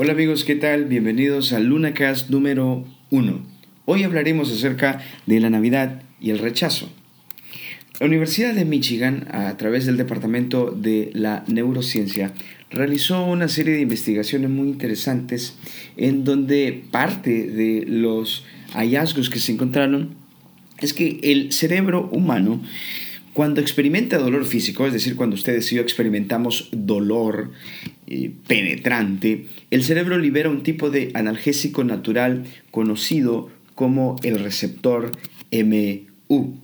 Hola amigos, ¿qué tal? Bienvenidos al LunaCast número 1. Hoy hablaremos acerca de la Navidad y el rechazo. La Universidad de Michigan, a través del Departamento de la Neurociencia, realizó una serie de investigaciones muy interesantes en donde parte de los hallazgos que se encontraron es que el cerebro humano cuando experimenta dolor físico, es decir, cuando ustedes y yo experimentamos dolor eh, penetrante, el cerebro libera un tipo de analgésico natural conocido como el receptor MU.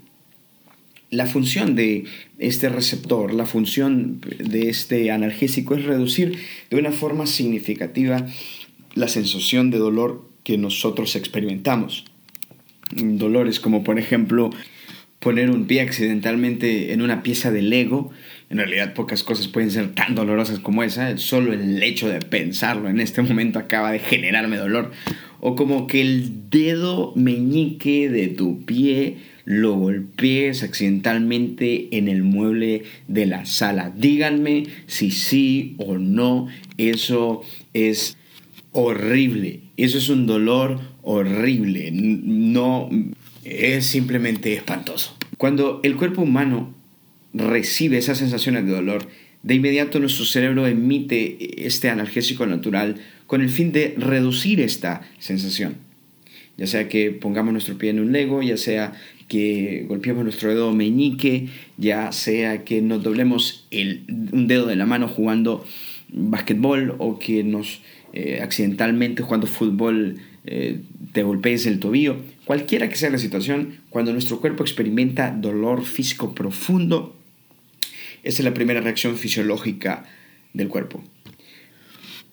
La función de este receptor, la función de este analgésico es reducir de una forma significativa la sensación de dolor que nosotros experimentamos. Dolores como por ejemplo poner un pie accidentalmente en una pieza de Lego. En realidad pocas cosas pueden ser tan dolorosas como esa. Solo el hecho de pensarlo en este momento acaba de generarme dolor. O como que el dedo meñique de tu pie lo golpees accidentalmente en el mueble de la sala. Díganme si sí o no. Eso es horrible. Eso es un dolor horrible. No es simplemente espantoso. Cuando el cuerpo humano recibe esas sensaciones de dolor, de inmediato nuestro cerebro emite este analgésico natural con el fin de reducir esta sensación. Ya sea que pongamos nuestro pie en un lego, ya sea que golpeemos nuestro dedo meñique, ya sea que nos doblemos un dedo de la mano jugando basquetbol o que nos eh, accidentalmente jugando fútbol eh, te golpees el tobillo. Cualquiera que sea la situación, cuando nuestro cuerpo experimenta dolor físico profundo, esa es la primera reacción fisiológica del cuerpo.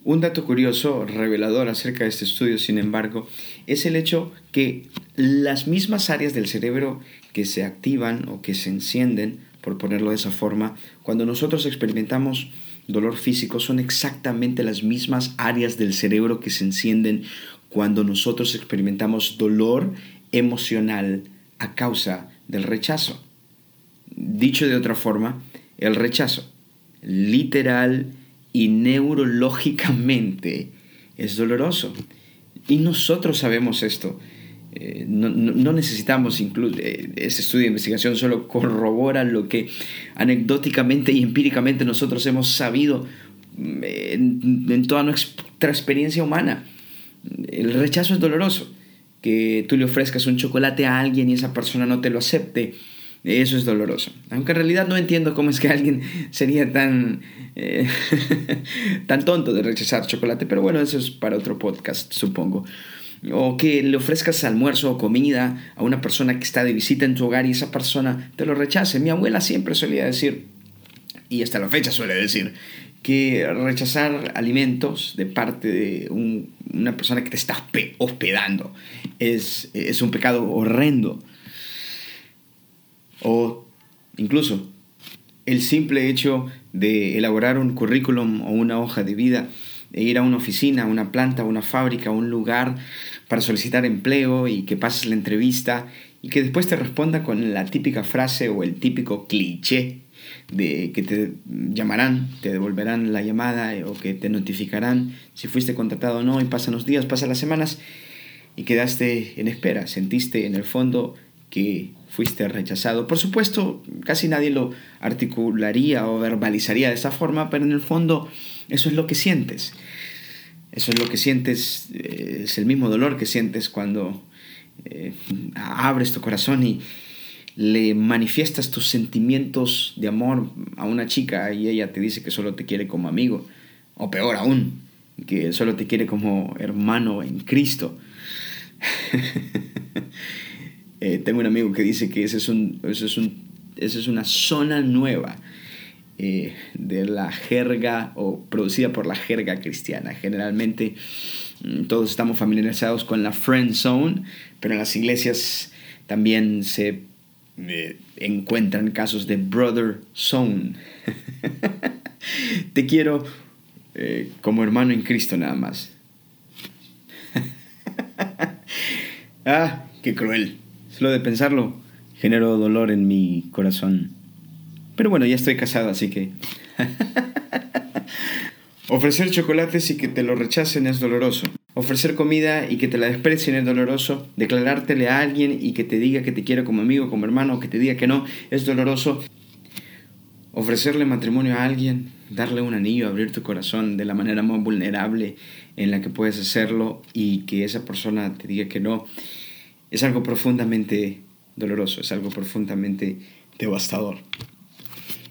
Un dato curioso, revelador acerca de este estudio, sin embargo, es el hecho que las mismas áreas del cerebro que se activan o que se encienden, por ponerlo de esa forma, cuando nosotros experimentamos dolor físico, son exactamente las mismas áreas del cerebro que se encienden cuando nosotros experimentamos dolor emocional a causa del rechazo. Dicho de otra forma, el rechazo, literal y neurológicamente, es doloroso. Y nosotros sabemos esto. Eh, no, necesitamos incluso eh, ese estudio de investigación solo corrobora lo que anecdóticamente y empíricamente nosotros hemos sabido mm, en, toda nuestra experiencia humana. El rechazo es doloroso. Que tú le ofrezcas un chocolate a alguien y esa persona no te lo acepte, eso es doloroso. Aunque en realidad no entiendo cómo es que alguien sería tan, eh, tan tonto de rechazar chocolate, pero bueno, eso es para otro podcast, supongo. O que le ofrezcas almuerzo o comida a una persona que está de visita en tu hogar y esa persona te lo rechace. Mi abuela siempre solía decir, y hasta la fecha suele decir, que rechazar alimentos de parte de una persona que te está hospedando es, es un pecado horrendo. O incluso el simple hecho de elaborar un currículum o una hoja de vida, ir a una oficina, a una planta, a una fábrica, a un lugar para solicitar empleo y que pases la entrevista y que después te responda con la típica frase o el típico cliché de que te llamarán, te devolverán la llamada eh, o que te notificarán si fuiste contratado o no y pasan los días, pasan las semanas y quedaste en espera, sentiste en el fondo que fuiste rechazado. Por supuesto, casi nadie lo articularía o verbalizaría de esa forma, pero en el fondo eso es lo que sientes. Eso es lo que sientes, eh, es el mismo dolor que sientes cuando eh, abres tu corazón y, le manifiestas tus sentimientos de amor a una chica y ella te dice que solo te quiere como amigo, o peor aún, que solo te quiere como hermano en Cristo. Eh, tengo un amigo que dice que ese es un, es un, esa es una zona nueva eh, de la jerga o producida por la jerga cristiana. Generalmente mm, todos estamos familiarizados con la friend zone, pero en las iglesias también se encuentran casos de brother son. Te quiero eh, como hermano en Cristo nada más. ah, qué cruel. Solo de pensarlo genero dolor en mi corazón. Pero bueno, ya estoy casado, así que... Ofrecer chocolates y que te lo rechacen es doloroso. Ofrecer comida y que te la desprecien es doloroso. Declarártele a alguien y que te diga que te quiere como amigo, como hermano, o que te diga que no, es doloroso. Ofrecerle matrimonio a alguien, darle un anillo, abrir tu corazón de la manera más vulnerable en la que puedes hacerlo y que esa persona te diga que no, es algo profundamente doloroso, es algo profundamente devastador.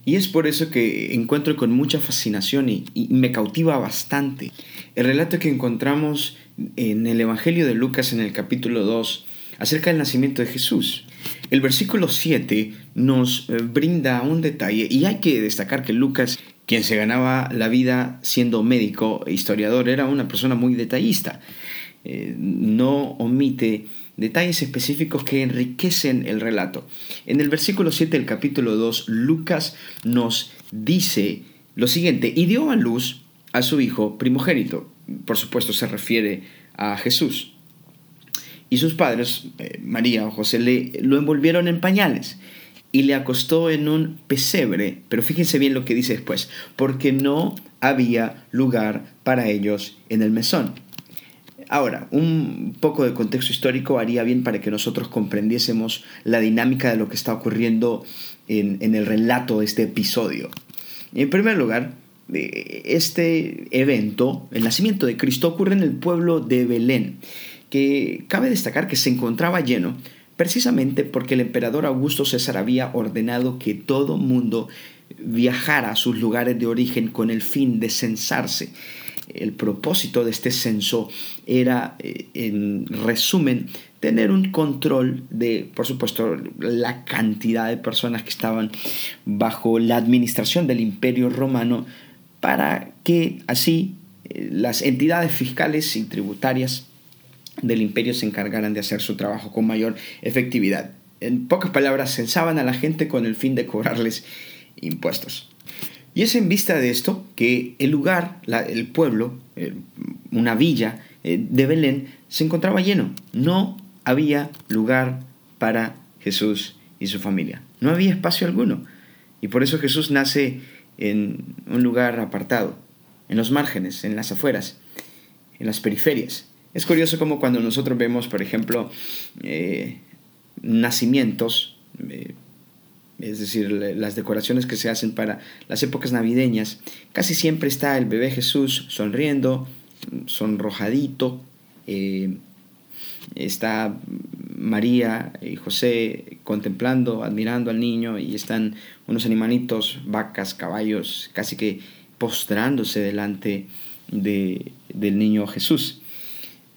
Y es por eso que encuentro con mucha fascinación y, me cautiva bastante el relato que encontramos en el Evangelio de Lucas en el capítulo 2 acerca del nacimiento de Jesús. El versículo 7 nos eh, brinda un detalle y hay que destacar que Lucas, quien se ganaba la vida siendo médico e historiador, era una persona muy detallista. Eh, no omite detalles específicos que enriquecen el relato. En el versículo 7 del capítulo 2, Lucas nos dice lo siguiente, y dio a luz a su hijo primogénito. Por supuesto se refiere a Jesús. Y sus padres, eh, María o José, le, lo envolvieron en pañales y le acostó en un pesebre, pero fíjense bien lo que dice después, porque no había lugar para ellos en el mesón. Ahora, un poco de contexto histórico haría bien para que nosotros comprendiésemos la dinámica de lo que está ocurriendo en, el relato de este episodio. En primer lugar, eh, este evento, el nacimiento de Cristo, ocurre en el pueblo de Belén, que cabe destacar que se encontraba lleno precisamente porque el emperador Augusto César había ordenado que todo mundo viajara a sus lugares de origen con el fin de censarse el propósito de este censo era, eh, en resumen, tener un control de, por supuesto, la cantidad de personas que estaban bajo la administración del imperio romano para que así eh, las entidades fiscales y tributarias del imperio se encargaran de hacer su trabajo con mayor efectividad. En pocas palabras, censaban a la gente con el fin de cobrarles impuestos. Y es en vista de esto que el lugar, el pueblo, eh, una villa eh, de Belén, se encontraba lleno. No había lugar para Jesús y su familia. No había espacio alguno. Y por eso Jesús nace en un lugar apartado, en los márgenes, en las afueras, en las periferias. Es curioso como cuando nosotros vemos, por ejemplo, eh, nacimientos, es decir, las decoraciones que se hacen para las épocas navideñas, casi siempre está el bebé Jesús sonriendo, sonrojadito, eh, está María y José contemplando, admirando al niño y están unos animalitos, vacas, caballos, casi que postrándose delante de, del niño Jesús.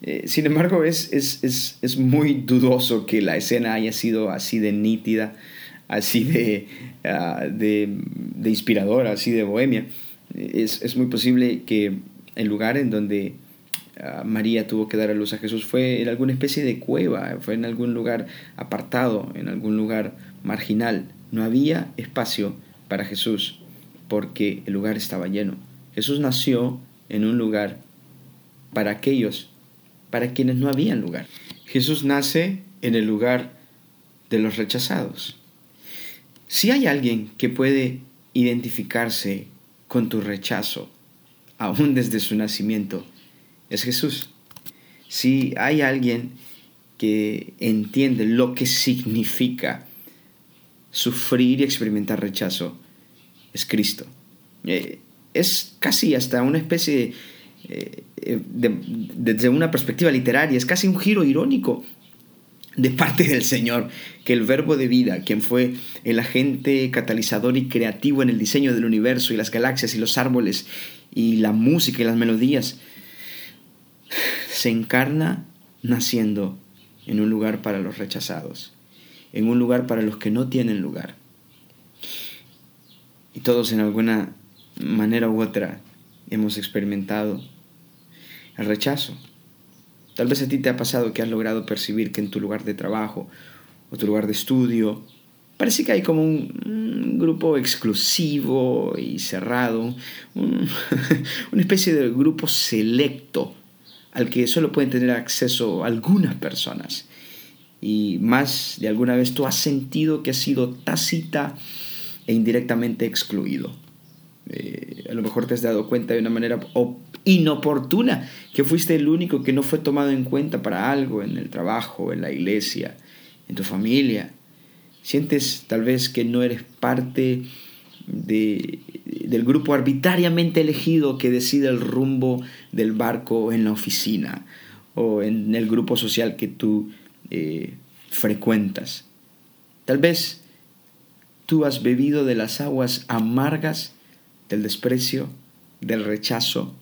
Eh, sin embargo, es, es, es muy dudoso que la escena haya sido así de nítida así ah, de, de, inspiradora, así de bohemia. Es, muy posible que el lugar en donde ah, María tuvo que dar a luz a Jesús fue en alguna especie de cueva, fue en algún lugar apartado, en algún lugar marginal. No había espacio para Jesús porque el lugar estaba lleno. Jesús nació en un lugar para aquellos, para quienes no habían lugar. Jesús nace en el lugar de los rechazados. Si hay alguien que puede identificarse con tu rechazo, aún desde su nacimiento, es Jesús. Si hay alguien que entiende lo que significa sufrir y experimentar rechazo, es Cristo. Eh, es casi hasta una especie de, eh, desde una perspectiva literaria, es casi un giro irónico de parte del Señor, que el verbo de vida, quien fue el agente catalizador y creativo en el diseño del universo y las galaxias y los árboles y la música y las melodías, se encarna naciendo en un lugar para los rechazados, en un lugar para los que no tienen lugar. Y todos en alguna manera u otra hemos experimentado el rechazo, Tal vez a ti te ha pasado que has logrado percibir que en tu lugar de trabajo o tu lugar de estudio parece que hay como un, grupo exclusivo y cerrado, una especie de grupo selecto al que solo pueden tener acceso algunas personas. Y más de alguna vez tú has sentido que has sido tácita e indirectamente excluido. Eh, a lo mejor te has dado cuenta de una manera inoportuna que fuiste el único que no fue tomado en cuenta para algo en el trabajo, en la iglesia, en tu familia. Sientes tal vez que no eres parte de, del grupo arbitrariamente elegido que decide el rumbo del barco en la oficina o en el grupo social que tú eh, frecuentas. Tal vez tú has bebido de las aguas amargas del desprecio, del rechazo,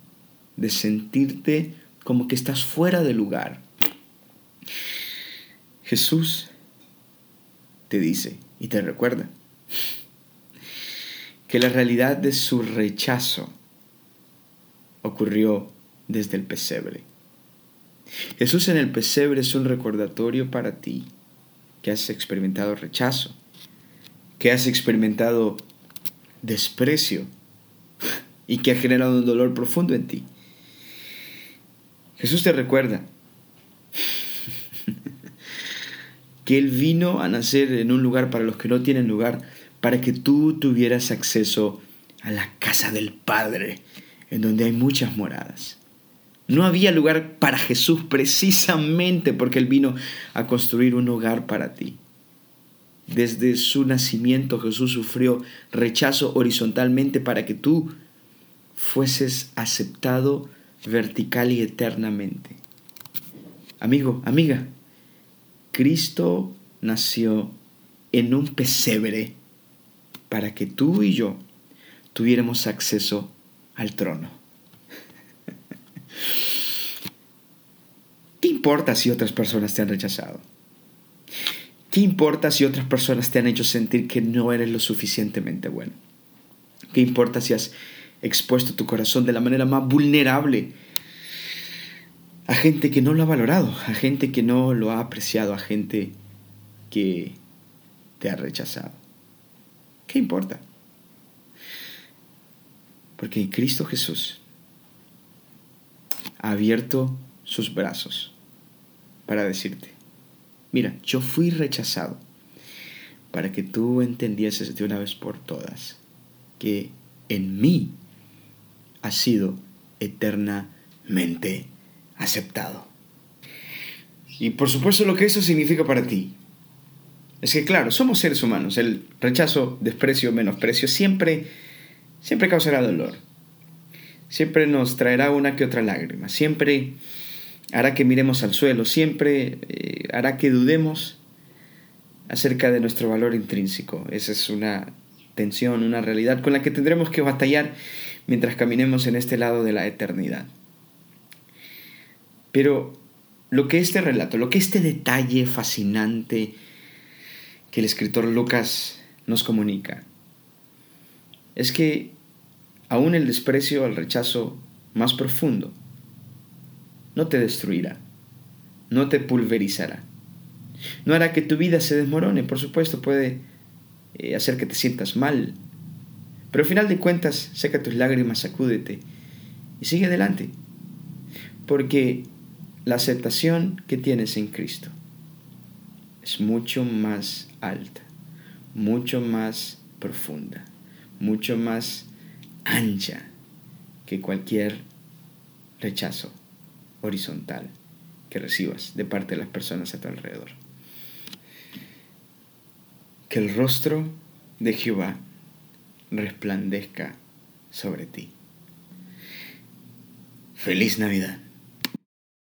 de sentirte como que estás fuera de lugar. Jesús te dice y te recuerda que la realidad de su rechazo ocurrió desde el pesebre. Jesús en el pesebre es un recordatorio para ti que has experimentado rechazo, que has experimentado desprecio y que ha generado un dolor profundo en ti. Jesús te recuerda que Él vino a nacer en un lugar para los que no tienen lugar, para que tú tuvieras acceso a la casa del Padre, en donde hay muchas moradas. No había lugar para Jesús precisamente porque Él vino a construir un hogar para ti. Desde su nacimiento Jesús sufrió rechazo horizontalmente para que tú fueses aceptado vertical y eternamente. Amigo, amiga, Cristo nació en un pesebre para que tú y yo tuviéramos acceso al trono. ¿Qué importa si otras personas te han rechazado? ¿Qué importa si otras personas te han hecho sentir que no eres lo suficientemente bueno? ¿Qué importa si has expuesto tu corazón de la manera más vulnerable a gente que no lo ha valorado, a gente que no lo ha apreciado, a gente que te ha rechazado? ¿Qué importa? Porque Cristo Jesús ha abierto sus brazos para decirte, mira, yo fui rechazado para que tú entendieses de una vez por todas que en mí has sido eternamente aceptado. Y por supuesto lo que eso significa para ti es que claro, somos seres humanos, el rechazo, desprecio, menosprecio siempre siempre causará dolor. Siempre nos traerá una que otra lágrima, siempre hará que miremos al suelo, siempre eh, hará que dudemos acerca de nuestro valor intrínseco. Esa es una tensión, una realidad con la que tendremos que batallar mientras caminemos en este lado de la eternidad. Pero lo que este relato, lo que este detalle fascinante que el escritor Lucas nos comunica, es que aún el desprecio al rechazo más profundo no te destruirá, no te pulverizará. No hará que tu vida se desmorone, por supuesto, puede eh, hacer que te sientas mal, pero al final de cuentas, seca tus lágrimas, sacúdete y sigue adelante, porque la aceptación que tienes en Cristo es mucho más alta, mucho más profunda, mucho más ancha que cualquier rechazo horizontal que recibas de parte de las personas a tu alrededor. Que el rostro de Jehová resplandezca sobre ti. Feliz Navidad.